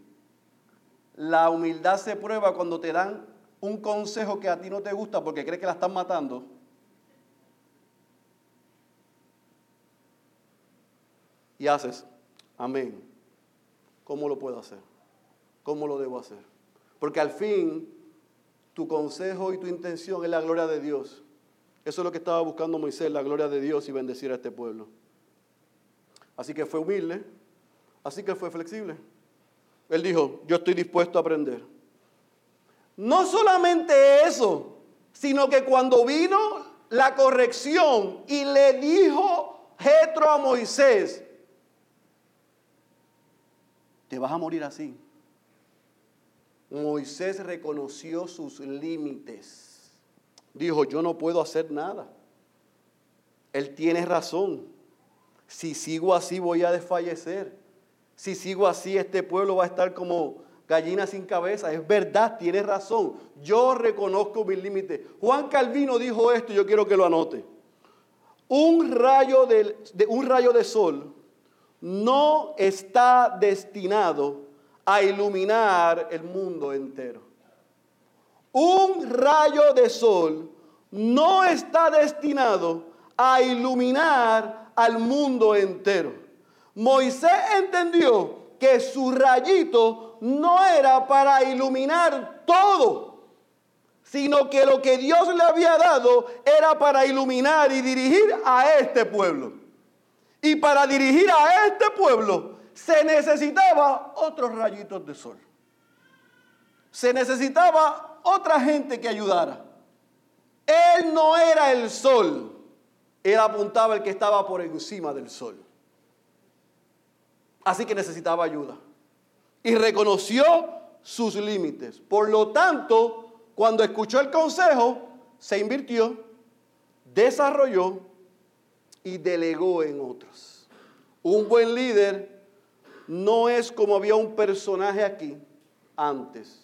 La humildad se prueba cuando te dan un consejo que a ti no te gusta porque crees que la están matando. Y haces, amén. ¿Cómo lo puedo hacer? ¿Cómo lo debo hacer? Porque al fin tu consejo y tu intención es la gloria de Dios. Eso es lo que estaba buscando Moisés, la gloria de Dios y bendecir a este pueblo. Así que fue humilde, así que fue flexible. Él dijo, yo estoy dispuesto a aprender. No solamente eso, sino que cuando vino la corrección y le dijo Jetro a Moisés, te vas a morir así. Moisés reconoció sus límites. Dijo, yo no puedo hacer nada. Él tiene razón. Si sigo así voy a desfallecer. Si sigo así este pueblo va a estar como gallina sin cabeza. Es verdad, tiene razón. Yo reconozco mis límites. Juan Calvino dijo esto, yo quiero que lo anote. Un rayo de, un rayo de sol no está destinado a iluminar el mundo entero. Un rayo de sol no está destinado a iluminar al mundo entero. Moisés entendió que su rayito no era para iluminar todo, sino que lo que Dios le había dado era para iluminar y dirigir a este pueblo. Y para dirigir a este pueblo se necesitaba otros rayitos de sol. Se necesitaba otra gente que ayudara. Él no era el sol, él apuntaba el que estaba por encima del sol. Así que necesitaba ayuda. Y reconoció sus límites. Por lo tanto, cuando escuchó el consejo, se invirtió, desarrolló y delegó en otros. Un buen líder no es como había un personaje aquí antes.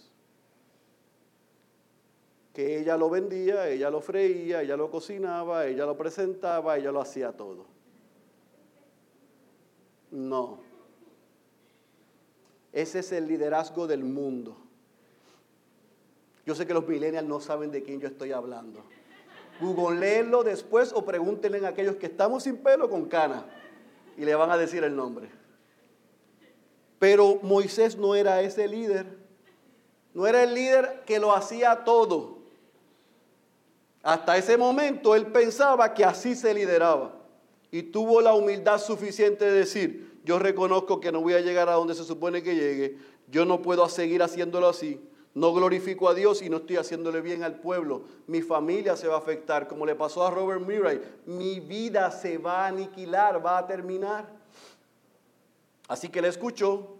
Que ella lo vendía, ella lo freía, ella lo cocinaba, ella lo presentaba, ella lo hacía todo. No. Ese es el liderazgo del mundo. Yo sé que los millennials no saben de quién yo estoy hablando. Googleenlo después o pregúntenle a aquellos que estamos sin pelo con cana y le van a decir el nombre. Pero Moisés no era ese líder. No era el líder que lo hacía todo. Hasta ese momento él pensaba que así se lideraba. Y tuvo la humildad suficiente de decir, yo reconozco que no voy a llegar a donde se supone que llegue. Yo no puedo seguir haciéndolo así. No glorifico a Dios y no estoy haciéndole bien al pueblo. Mi familia se va a afectar, como le pasó a Robert Murray. Mi vida se va a aniquilar, va a terminar. Así que le escuchó,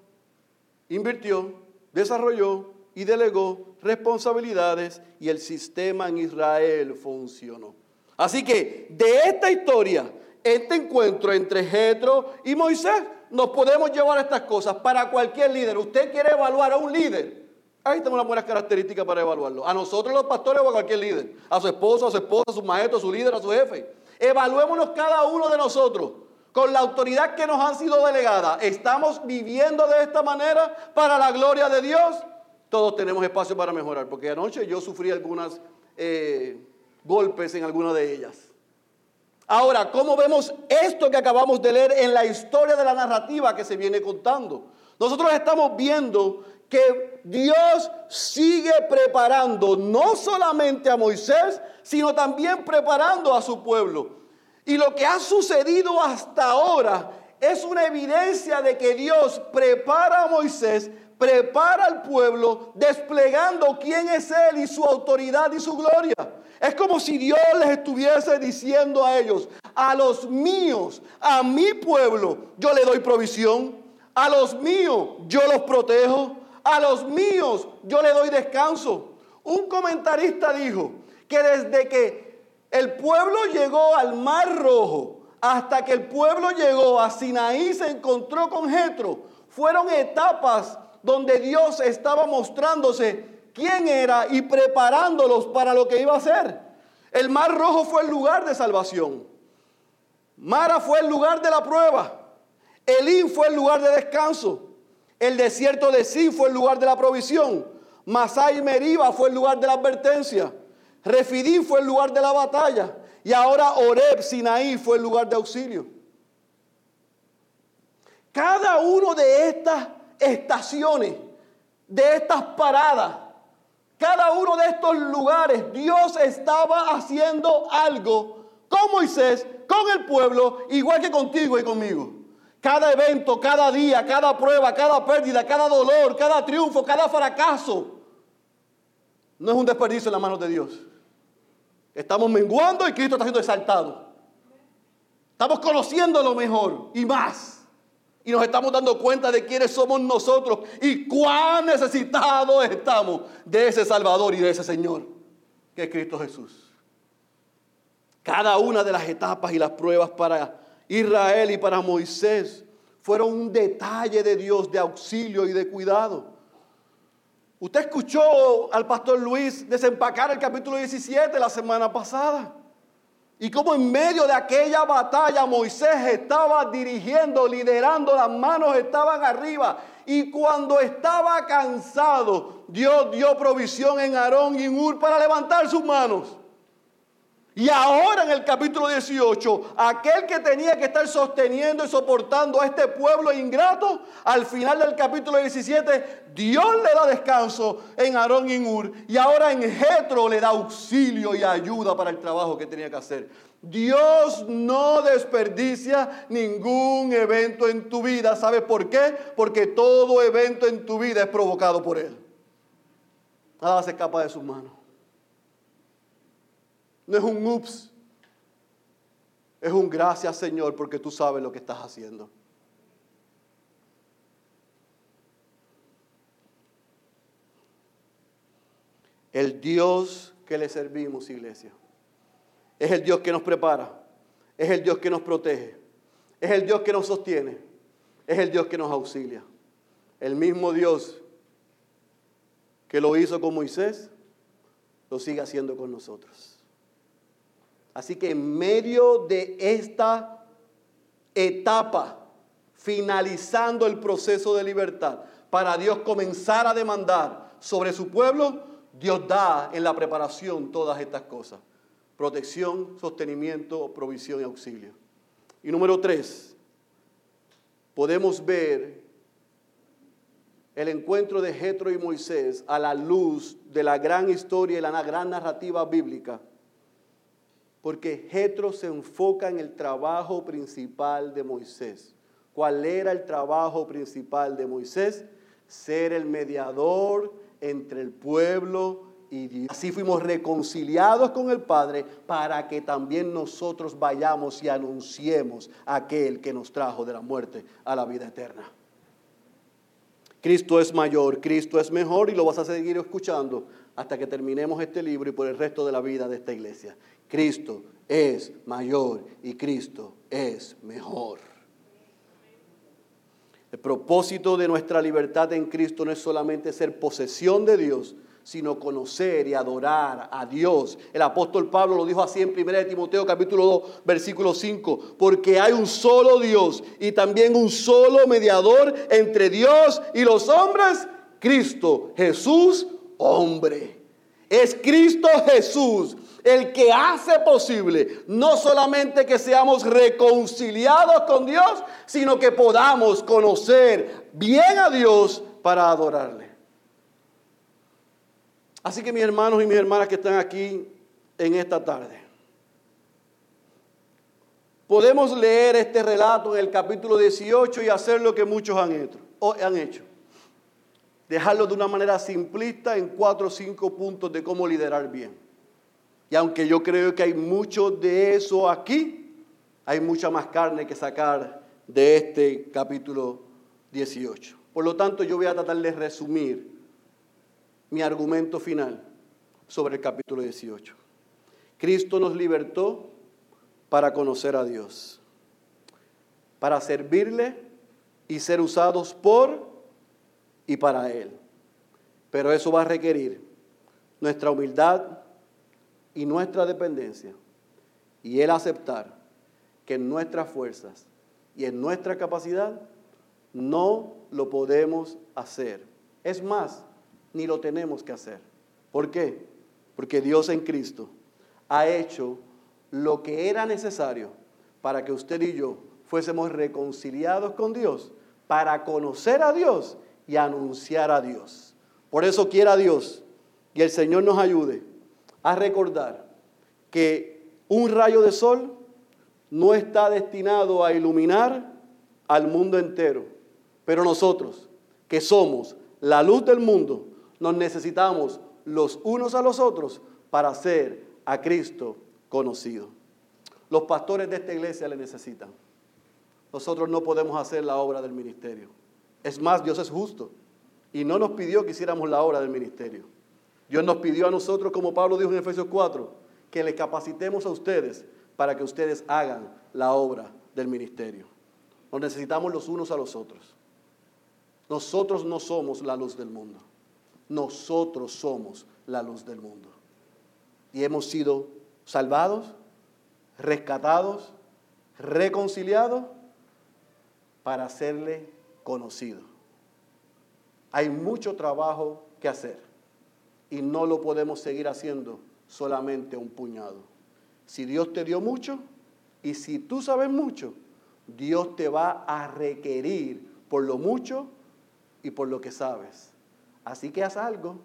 invirtió, desarrolló y delegó responsabilidades y el sistema en Israel funcionó. Así que de esta historia, este encuentro entre Jetro y Moisés, nos podemos llevar estas cosas para cualquier líder. Usted quiere evaluar a un líder, Ahí tenemos las buenas características para evaluarlo. A nosotros los pastores o a cualquier líder. A su esposo, a su esposa, a su maestro, a su líder, a su jefe. Evaluémonos cada uno de nosotros con la autoridad que nos han sido delegada. ¿Estamos viviendo de esta manera para la gloria de Dios? Todos tenemos espacio para mejorar, porque anoche yo sufrí algunos eh, golpes en alguna de ellas. Ahora, ¿cómo vemos esto que acabamos de leer en la historia de la narrativa que se viene contando? Nosotros estamos viendo que Dios sigue preparando no solamente a Moisés, sino también preparando a su pueblo. Y lo que ha sucedido hasta ahora es una evidencia de que Dios prepara a Moisés, prepara al pueblo, desplegando quién es Él y su autoridad y su gloria. Es como si Dios les estuviese diciendo a ellos, a los míos, a mi pueblo, yo le doy provisión, a los míos yo los protejo, a los míos yo le doy descanso. Un comentarista dijo que desde que el pueblo llegó al Mar Rojo hasta que el pueblo llegó a Sinaí se encontró con Jetro, fueron etapas donde Dios estaba mostrándose quién era y preparándolos para lo que iba a hacer. El Mar Rojo fue el lugar de salvación. Mara fue el lugar de la prueba. Elín fue el lugar de descanso. El desierto de Sí fue el lugar de la provisión. Masai y Meriba fue el lugar de la advertencia. Refidim fue el lugar de la batalla. Y ahora Oreb, Sinaí fue el lugar de auxilio. Cada uno de estas estaciones, de estas paradas, cada uno de estos lugares, Dios estaba haciendo algo con Moisés, con el pueblo, igual que contigo y conmigo. Cada evento, cada día, cada prueba, cada pérdida, cada dolor, cada triunfo, cada fracaso, no es un desperdicio en las manos de Dios. Estamos menguando y Cristo está siendo exaltado. Estamos conociendo lo mejor y más. Y nos estamos dando cuenta de quiénes somos nosotros y cuán necesitados estamos de ese Salvador y de ese Señor, que es Cristo Jesús. Cada una de las etapas y las pruebas para Israel y para Moisés fueron un detalle de Dios de auxilio y de cuidado. Usted escuchó al pastor Luis desempacar el capítulo 17 la semana pasada. Y como en medio de aquella batalla Moisés estaba dirigiendo, liderando, las manos estaban arriba. Y cuando estaba cansado, Dios dio provisión en Aarón y en Ur para levantar sus manos. Y ahora en el capítulo 18, aquel que tenía que estar sosteniendo y soportando a este pueblo ingrato, al final del capítulo 17, Dios le da descanso en Aarón y Ur. Y ahora en Jetro le da auxilio y ayuda para el trabajo que tenía que hacer. Dios no desperdicia ningún evento en tu vida. ¿Sabes por qué? Porque todo evento en tu vida es provocado por Él. Nada se escapa de sus manos. No es un ups. Es un gracias Señor porque tú sabes lo que estás haciendo. El Dios que le servimos, iglesia, es el Dios que nos prepara, es el Dios que nos protege, es el Dios que nos sostiene, es el Dios que nos auxilia. El mismo Dios que lo hizo con Moisés, lo sigue haciendo con nosotros. Así que en medio de esta etapa, finalizando el proceso de libertad, para Dios comenzar a demandar sobre su pueblo, Dios da en la preparación todas estas cosas. Protección, sostenimiento, provisión y auxilio. Y número tres, podemos ver el encuentro de Jetro y Moisés a la luz de la gran historia y la gran narrativa bíblica. Porque Jetro se enfoca en el trabajo principal de Moisés. ¿Cuál era el trabajo principal de Moisés? Ser el mediador entre el pueblo y Dios. Así fuimos reconciliados con el Padre para que también nosotros vayamos y anunciemos a aquel que nos trajo de la muerte a la vida eterna. Cristo es mayor, Cristo es mejor y lo vas a seguir escuchando hasta que terminemos este libro y por el resto de la vida de esta iglesia. Cristo es mayor y Cristo es mejor. El propósito de nuestra libertad en Cristo no es solamente ser posesión de Dios, sino conocer y adorar a Dios. El apóstol Pablo lo dijo así en 1 Timoteo capítulo 2, versículo 5, porque hay un solo Dios y también un solo mediador entre Dios y los hombres, Cristo Jesús, hombre. Es Cristo Jesús el que hace posible no solamente que seamos reconciliados con Dios, sino que podamos conocer bien a Dios para adorarle. Así que mis hermanos y mis hermanas que están aquí en esta tarde, podemos leer este relato en el capítulo 18 y hacer lo que muchos han hecho. Han hecho. Dejarlo de una manera simplista en cuatro o cinco puntos de cómo liderar bien. Y aunque yo creo que hay mucho de eso aquí, hay mucha más carne que sacar de este capítulo 18. Por lo tanto, yo voy a tratar de resumir mi argumento final sobre el capítulo 18. Cristo nos libertó para conocer a Dios, para servirle y ser usados por y para Él. Pero eso va a requerir nuestra humildad y nuestra dependencia y el aceptar que en nuestras fuerzas y en nuestra capacidad no lo podemos hacer. Es más, ni lo tenemos que hacer. ¿Por qué? Porque Dios en Cristo ha hecho lo que era necesario para que usted y yo fuésemos reconciliados con Dios, para conocer a Dios y anunciar a Dios. Por eso quiera Dios y el Señor nos ayude a recordar que un rayo de sol no está destinado a iluminar al mundo entero, pero nosotros, que somos la luz del mundo, nos necesitamos los unos a los otros para hacer a Cristo conocido. Los pastores de esta iglesia le necesitan. Nosotros no podemos hacer la obra del ministerio. Es más, Dios es justo y no nos pidió que hiciéramos la obra del ministerio. Dios nos pidió a nosotros, como Pablo dijo en Efesios 4, que le capacitemos a ustedes para que ustedes hagan la obra del ministerio. Nos necesitamos los unos a los otros. Nosotros no somos la luz del mundo nosotros somos la luz del mundo. Y hemos sido salvados, rescatados, reconciliados para hacerle conocido. Hay mucho trabajo que hacer y no lo podemos seguir haciendo solamente un puñado. Si Dios te dio mucho y si tú sabes mucho, Dios te va a requerir por lo mucho y por lo que sabes. Así que haz algo,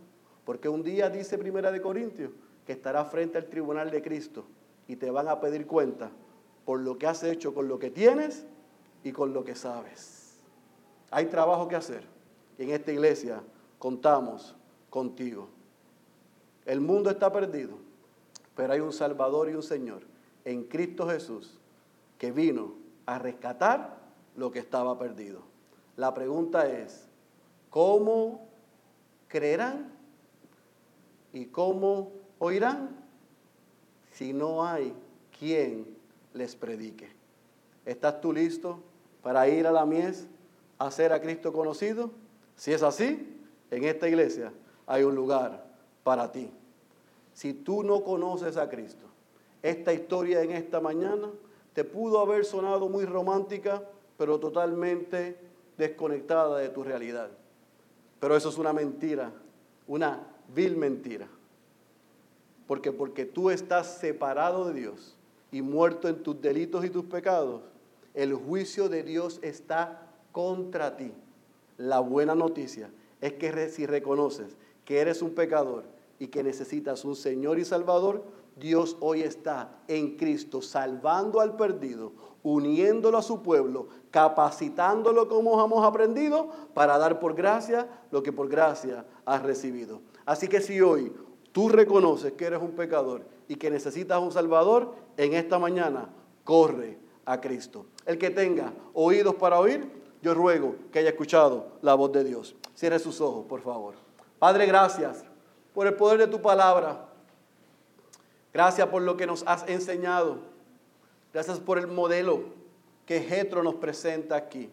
porque un día dice Primera de Corintios que estará frente al tribunal de Cristo y te van a pedir cuenta por lo que has hecho con lo que tienes y con lo que sabes. Hay trabajo que hacer y en esta iglesia contamos contigo. El mundo está perdido, pero hay un Salvador y un Señor en Cristo Jesús que vino a rescatar lo que estaba perdido. La pregunta es, ¿cómo creerán? ¿Y cómo oirán? Si no hay quien les predique. ¿Estás tú listo para ir a la mies hacer a Cristo conocido? Si es así, en esta iglesia hay un lugar para ti. Si tú no conoces a Cristo, esta historia en esta mañana te pudo haber sonado muy romántica, pero totalmente desconectada de tu realidad. Pero eso es una mentira, una vil mentira. Porque porque tú estás separado de Dios y muerto en tus delitos y tus pecados, el juicio de Dios está contra ti. La buena noticia es que si reconoces que eres un pecador y que necesitas un Señor y Salvador, Dios hoy está en Cristo salvando al perdido, uniéndolo a su pueblo, capacitándolo como hemos aprendido para dar por gracia lo que por gracia has recibido. Así que si hoy tú reconoces que eres un pecador y que necesitas un Salvador, en esta mañana corre a Cristo. El que tenga oídos para oír, yo ruego que haya escuchado la voz de Dios. Cierre sus ojos, por favor. Padre, gracias por el poder de tu palabra. Gracias por lo que nos has enseñado. Gracias por el modelo que Jetro nos presenta aquí.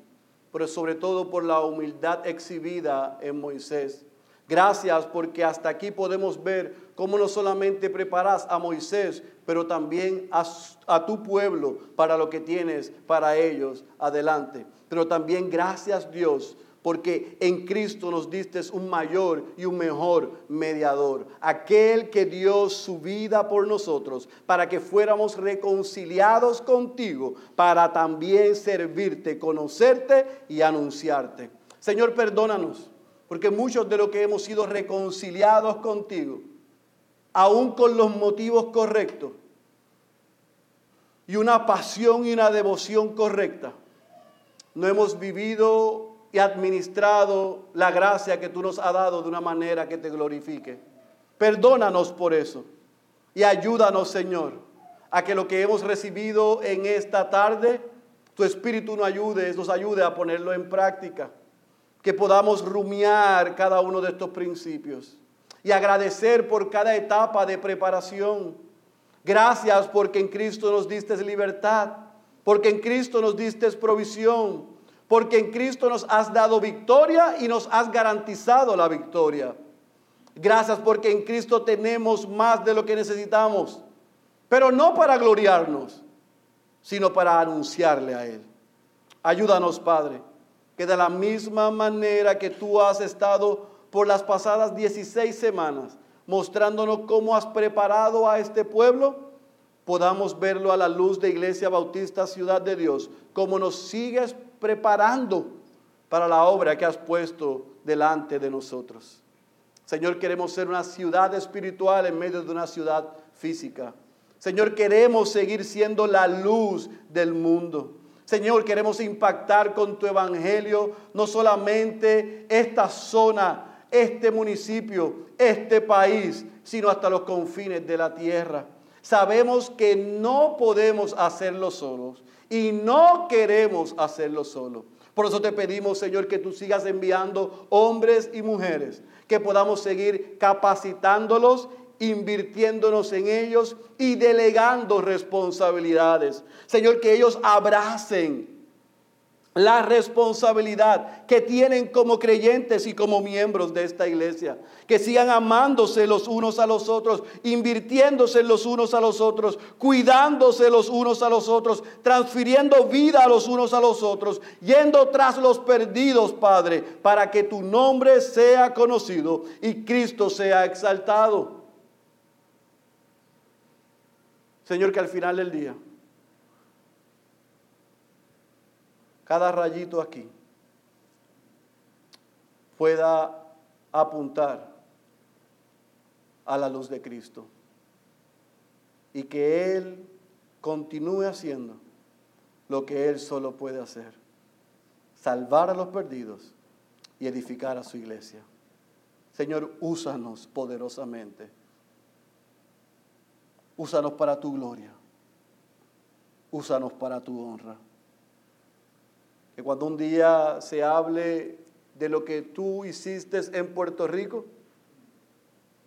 Pero sobre todo por la humildad exhibida en Moisés. Gracias porque hasta aquí podemos ver cómo no solamente preparas a Moisés, pero también a, a, tu pueblo para lo que tienes para ellos adelante. Pero también gracias Dios porque en Cristo nos diste un mayor y un mejor mediador, aquel que dio su vida por nosotros, para que fuéramos reconciliados contigo, para también servirte, conocerte y anunciarte. Señor, perdónanos, porque muchos de los que hemos sido reconciliados contigo, aún con los motivos correctos, y una pasión y una devoción correcta, no hemos vivido y administrado la gracia que tú nos has dado de una manera que te glorifique. Perdónanos por eso y ayúdanos, Señor, a que lo que hemos recibido en esta tarde, tu Espíritu nos ayude, nos ayude a ponerlo en práctica. Que podamos rumiar cada uno de estos principios y agradecer por cada etapa de preparación. Gracias porque en Cristo nos diste libertad, porque en Cristo nos diste provisión, porque en Cristo nos has dado victoria y nos has garantizado la victoria. Gracias porque en Cristo tenemos más de lo que necesitamos, pero no para gloriarnos, sino para anunciarle a Él. Ayúdanos, Padre, que de la misma manera que tú has estado por las pasadas 16 semanas mostrándonos cómo has preparado a este pueblo, podamos verlo a la luz de Iglesia Bautista Ciudad de Dios, como nos sigues preparando para la obra que has puesto delante de nosotros. Señor, queremos ser una ciudad espiritual en medio de una ciudad física. Señor, queremos seguir siendo la luz del mundo. Señor, queremos impactar con tu evangelio no solamente esta zona, este municipio, este país, sino hasta los confines de la tierra. Sabemos que no podemos hacerlo solos y no queremos hacerlo solos. Por eso te pedimos, Señor, que tú sigas enviando hombres y mujeres, que podamos seguir capacitándolos, invirtiéndonos en ellos y delegando responsabilidades. Señor, que ellos abracen la responsabilidad que tienen como creyentes y como miembros de esta iglesia. Que sigan amándose los unos a los otros, invirtiéndose los unos a los otros, cuidándose los unos a los otros, transfiriendo vida a los unos a los otros, yendo tras los perdidos, Padre, para que tu nombre sea conocido y Cristo sea exaltado. Señor, que al final del día cada rayito aquí pueda apuntar a la luz de Cristo y que Él continúe haciendo lo que Él solo puede hacer, salvar a los perdidos y edificar a su iglesia. Señor, úsanos poderosamente. Úsanos para tu gloria. Úsanos para tu honra que cuando un día se hable de lo que tú hiciste en Puerto Rico,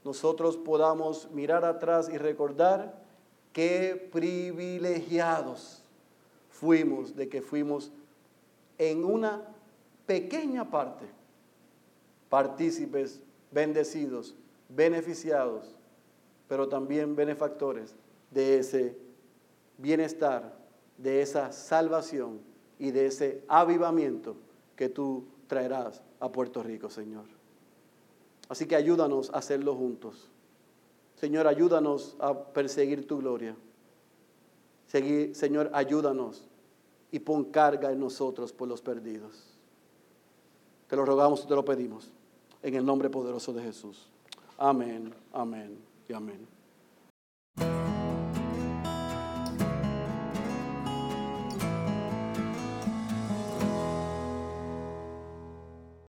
nosotros podamos mirar atrás y recordar qué privilegiados fuimos de que fuimos en una pequeña parte partícipes, bendecidos, beneficiados, pero también benefactores de ese bienestar, de esa salvación y de ese avivamiento que tú traerás a Puerto Rico, Señor. Así que ayúdanos a hacerlo juntos. Señor, ayúdanos a perseguir tu gloria. Señor, ayúdanos y pon carga en nosotros por los perdidos. Te lo rogamos y te lo pedimos. en el nombre poderoso de Jesús. Amén, amén y amén.